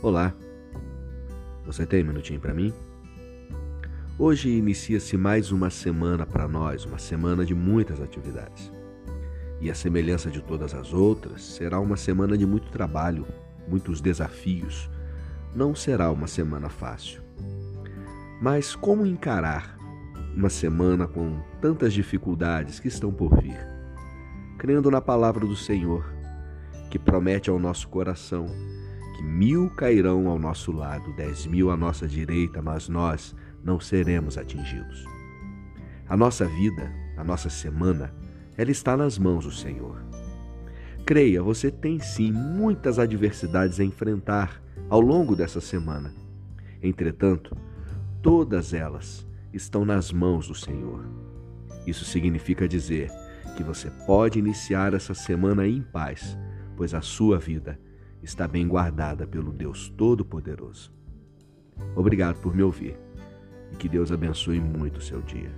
Olá, você tem um minutinho para mim? Hoje inicia-se mais uma semana para nós, uma semana de muitas atividades. E a semelhança de todas as outras, será uma semana de muito trabalho, muitos desafios. Não será uma semana fácil. Mas como encarar uma semana com tantas dificuldades que estão por vir? Crendo na palavra do Senhor, que promete ao nosso coração que mil cairão ao nosso lado, dez mil à nossa direita, mas nós não seremos atingidos. A nossa vida, a nossa semana, ela está nas mãos do Senhor. Creia, você tem sim muitas adversidades a enfrentar ao longo dessa semana. Entretanto, todas elas estão nas mãos do Senhor. Isso significa dizer que você pode iniciar essa semana em paz, pois a sua vida está bem guardada pelo Deus Todo-Poderoso. Obrigado por me ouvir e que Deus abençoe muito o seu dia.